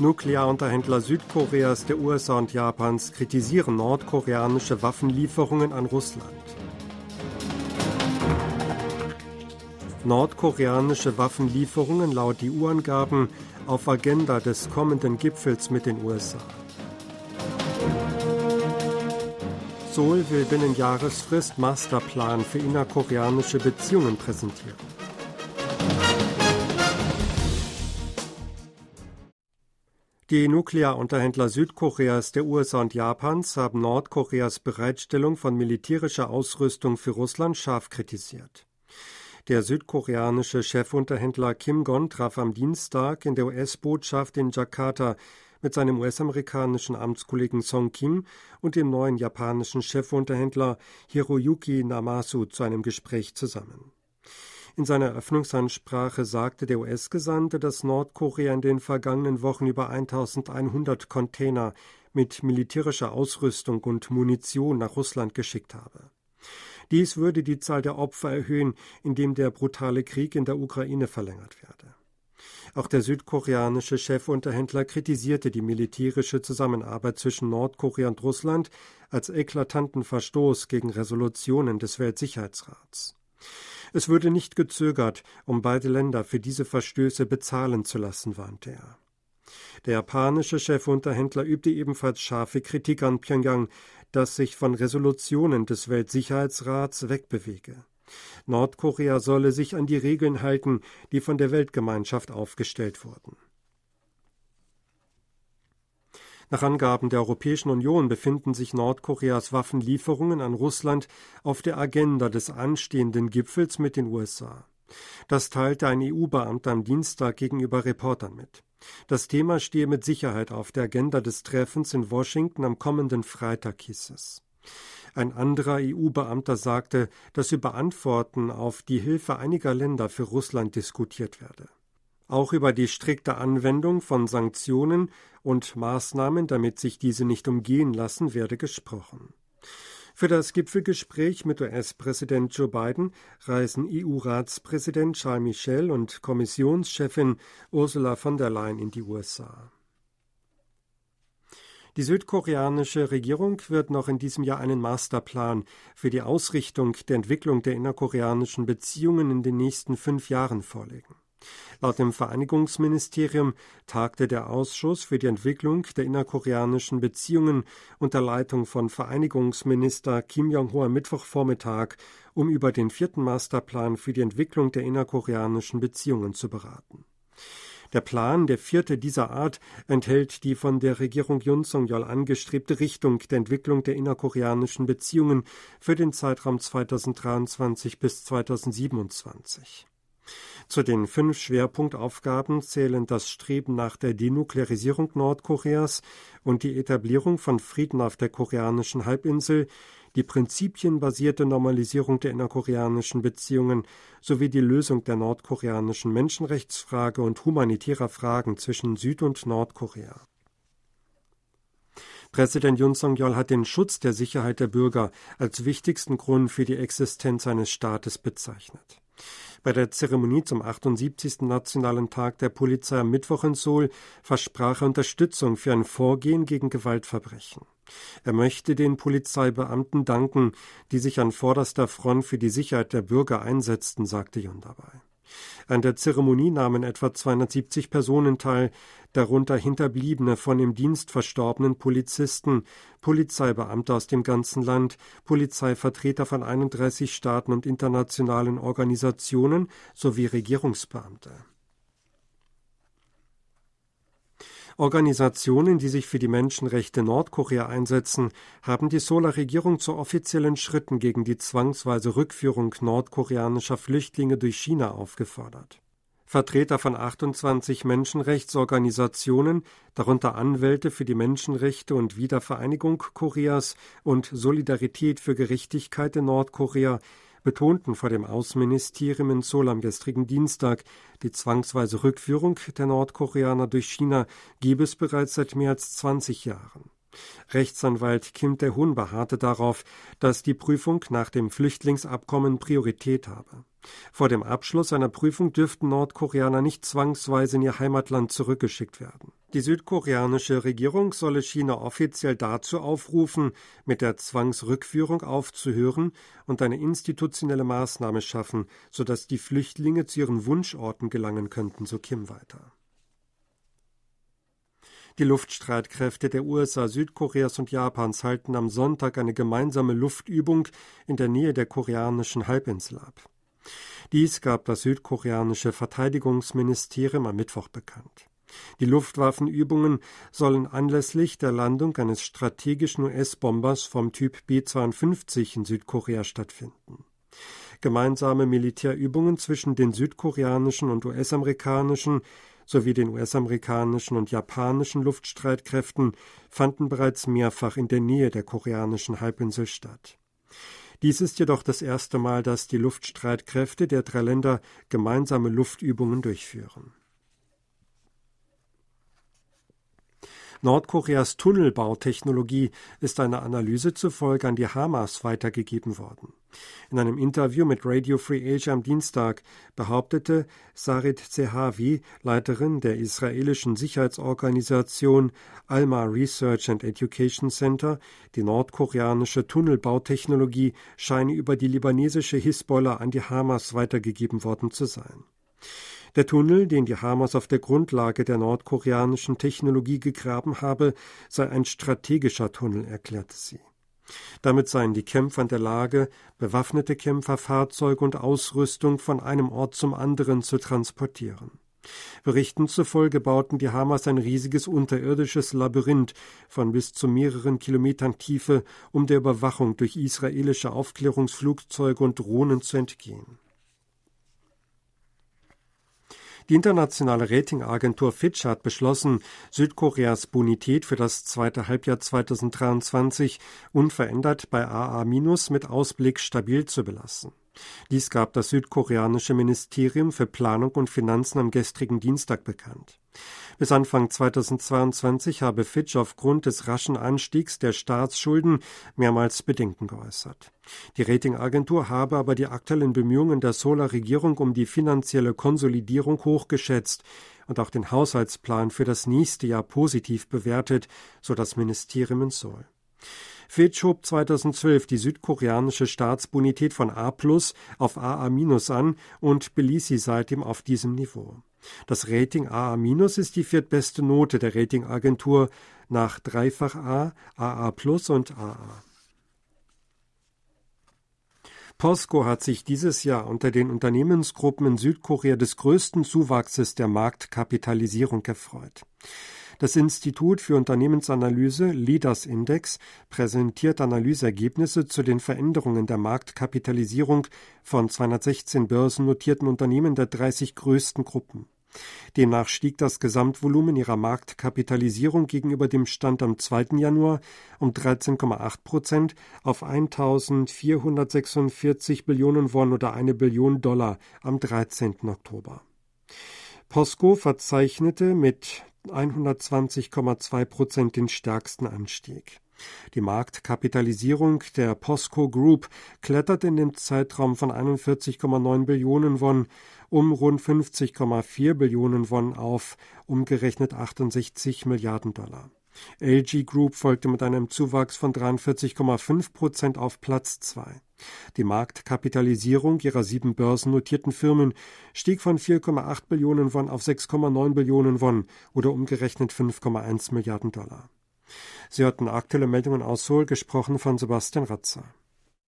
Nuklearunterhändler Südkoreas, der USA und Japans kritisieren nordkoreanische Waffenlieferungen an Russland. Nordkoreanische Waffenlieferungen laut EU-Angaben auf Agenda des kommenden Gipfels mit den USA. Seoul will binnen Jahresfrist Masterplan für innerkoreanische Beziehungen präsentieren. Die Nuklearunterhändler Südkoreas, der USA und Japans haben Nordkoreas Bereitstellung von militärischer Ausrüstung für Russland scharf kritisiert. Der südkoreanische Chefunterhändler Kim Gon traf am Dienstag in der US-Botschaft in Jakarta mit seinem US-amerikanischen Amtskollegen Song Kim und dem neuen japanischen Chefunterhändler Hiroyuki Namasu zu einem Gespräch zusammen. In seiner Eröffnungsansprache sagte der US-Gesandte, dass Nordkorea in den vergangenen Wochen über 1100 Container mit militärischer Ausrüstung und Munition nach Russland geschickt habe. Dies würde die Zahl der Opfer erhöhen, indem der brutale Krieg in der Ukraine verlängert werde. Auch der südkoreanische Chefunterhändler kritisierte die militärische Zusammenarbeit zwischen Nordkorea und Russland als eklatanten Verstoß gegen Resolutionen des Weltsicherheitsrats. Es würde nicht gezögert, um beide Länder für diese Verstöße bezahlen zu lassen, warnte er. Der japanische Chefunterhändler übte ebenfalls scharfe Kritik an Pyongyang, das sich von Resolutionen des Weltsicherheitsrats wegbewege. Nordkorea solle sich an die Regeln halten, die von der Weltgemeinschaft aufgestellt wurden. Nach Angaben der Europäischen Union befinden sich Nordkoreas Waffenlieferungen an Russland auf der Agenda des anstehenden Gipfels mit den USA. Das teilte ein EU-Beamter am Dienstag gegenüber Reportern mit. Das Thema stehe mit Sicherheit auf der Agenda des Treffens in Washington am kommenden Freitag, hieß es. Ein anderer EU-Beamter sagte, dass über Antworten auf die Hilfe einiger Länder für Russland diskutiert werde. Auch über die strikte Anwendung von Sanktionen und Maßnahmen, damit sich diese nicht umgehen lassen, werde gesprochen. Für das Gipfelgespräch mit US-Präsident Joe Biden reisen EU-Ratspräsident Charles Michel und Kommissionschefin Ursula von der Leyen in die USA. Die südkoreanische Regierung wird noch in diesem Jahr einen Masterplan für die Ausrichtung der Entwicklung der innerkoreanischen Beziehungen in den nächsten fünf Jahren vorlegen. Laut dem Vereinigungsministerium tagte der Ausschuss für die Entwicklung der innerkoreanischen Beziehungen unter Leitung von Vereinigungsminister Kim Jong-ho am Mittwochvormittag, um über den vierten Masterplan für die Entwicklung der innerkoreanischen Beziehungen zu beraten. Der Plan, der vierte dieser Art, enthält die von der Regierung Yun Song-yeol angestrebte Richtung der Entwicklung der innerkoreanischen Beziehungen für den Zeitraum 2023 bis 2027. Zu den fünf Schwerpunktaufgaben zählen das Streben nach der Denuklearisierung Nordkoreas und die Etablierung von Frieden auf der koreanischen Halbinsel, die prinzipienbasierte Normalisierung der innerkoreanischen Beziehungen sowie die Lösung der nordkoreanischen Menschenrechtsfrage und humanitärer Fragen zwischen Süd- und Nordkorea. Präsident Yun Song-yeol hat den Schutz der Sicherheit der Bürger als wichtigsten Grund für die Existenz eines Staates bezeichnet. Bei der Zeremonie zum 78. Nationalen Tag der Polizei am Mittwoch in Seoul versprach er Unterstützung für ein Vorgehen gegen Gewaltverbrechen. Er möchte den Polizeibeamten danken, die sich an vorderster Front für die Sicherheit der Bürger einsetzten, sagte Jun dabei. An der Zeremonie nahmen etwa 270 Personen teil, darunter Hinterbliebene von im Dienst verstorbenen Polizisten, Polizeibeamte aus dem ganzen Land, Polizeivertreter von 31 Staaten und internationalen Organisationen sowie Regierungsbeamte. Organisationen, die sich für die Menschenrechte Nordkorea einsetzen, haben die Solar-Regierung zu offiziellen Schritten gegen die zwangsweise Rückführung nordkoreanischer Flüchtlinge durch China aufgefordert. Vertreter von 28 Menschenrechtsorganisationen, darunter Anwälte für die Menschenrechte und Wiedervereinigung Koreas und Solidarität für Gerechtigkeit in Nordkorea, betonten vor dem Außenministerium in Seoul am gestrigen Dienstag, die zwangsweise Rückführung der Nordkoreaner durch China gebe es bereits seit mehr als 20 Jahren. Rechtsanwalt Kim Tae-hun beharrte darauf, dass die Prüfung nach dem Flüchtlingsabkommen Priorität habe. Vor dem Abschluss einer Prüfung dürften Nordkoreaner nicht zwangsweise in ihr Heimatland zurückgeschickt werden. Die südkoreanische Regierung solle China offiziell dazu aufrufen, mit der Zwangsrückführung aufzuhören und eine institutionelle Maßnahme schaffen, sodass die Flüchtlinge zu ihren Wunschorten gelangen könnten, so Kim weiter. Die Luftstreitkräfte der USA, Südkoreas und Japans halten am Sonntag eine gemeinsame Luftübung in der Nähe der koreanischen Halbinsel ab. Dies gab das südkoreanische Verteidigungsministerium am Mittwoch bekannt. Die Luftwaffenübungen sollen anlässlich der Landung eines strategischen US-Bombers vom Typ B-52 in Südkorea stattfinden. Gemeinsame Militärübungen zwischen den südkoreanischen und US-amerikanischen sowie den US-amerikanischen und japanischen Luftstreitkräften fanden bereits mehrfach in der Nähe der koreanischen Halbinsel statt. Dies ist jedoch das erste Mal, dass die Luftstreitkräfte der drei Länder gemeinsame Luftübungen durchführen. Nordkoreas Tunnelbautechnologie ist einer Analyse zufolge an die Hamas weitergegeben worden. In einem Interview mit Radio Free Asia am Dienstag behauptete Sarit Zehavi, Leiterin der israelischen Sicherheitsorganisation Alma Research and Education Center, die nordkoreanische Tunnelbautechnologie scheine über die libanesische Hisbollah an die Hamas weitergegeben worden zu sein. Der Tunnel, den die Hamas auf der Grundlage der nordkoreanischen Technologie gegraben habe, sei ein strategischer Tunnel, erklärte sie. Damit seien die Kämpfer in der Lage, bewaffnete Kämpfer, Fahrzeuge und Ausrüstung von einem Ort zum anderen zu transportieren. Berichten zufolge bauten die Hamas ein riesiges unterirdisches Labyrinth von bis zu mehreren Kilometern Tiefe, um der Überwachung durch israelische Aufklärungsflugzeuge und Drohnen zu entgehen. Die internationale Ratingagentur Fitch hat beschlossen, Südkoreas Bonität für das zweite Halbjahr 2023 unverändert bei AA- mit Ausblick stabil zu belassen. Dies gab das südkoreanische Ministerium für Planung und Finanzen am gestrigen Dienstag bekannt. Bis Anfang 2022 habe Fitch aufgrund des raschen Anstiegs der Staatsschulden mehrmals Bedenken geäußert. Die Ratingagentur habe aber die aktuellen Bemühungen der Solar-Regierung um die finanzielle Konsolidierung hochgeschätzt und auch den Haushaltsplan für das nächste Jahr positiv bewertet, so das Ministerium in Seoul. Fitch hob 2012 die südkoreanische Staatsbonität von A plus auf AA minus an und beließ sie seitdem auf diesem Niveau. Das Rating AA- ist die viertbeste Note der Ratingagentur nach Dreifach A, AA Plus und AA. POSCO hat sich dieses Jahr unter den Unternehmensgruppen in Südkorea des größten Zuwachses der Marktkapitalisierung erfreut. Das Institut für Unternehmensanalyse Leaders Index präsentiert Analyseergebnisse zu den Veränderungen der Marktkapitalisierung von 216 börsennotierten Unternehmen der 30 größten Gruppen. Demnach stieg das Gesamtvolumen ihrer Marktkapitalisierung gegenüber dem Stand am 2. Januar um 13,8 Prozent auf 1.446 Billionen Won oder eine Billion Dollar am 13. Oktober. POSCO verzeichnete mit 120,2 Prozent den stärksten Anstieg. Die Marktkapitalisierung der POSCO Group klettert in dem Zeitraum von 41,9 Billionen Won um rund 50,4 Billionen Won auf umgerechnet 68 Milliarden Dollar. LG Group folgte mit einem Zuwachs von 43,5 Prozent auf Platz 2. Die Marktkapitalisierung ihrer sieben börsennotierten Firmen stieg von 4,8 Billionen Won auf 6,9 Billionen Won oder umgerechnet 5,1 Milliarden Dollar. Sie hörten aktuelle Meldungen aus Seoul, gesprochen von Sebastian Ratzer.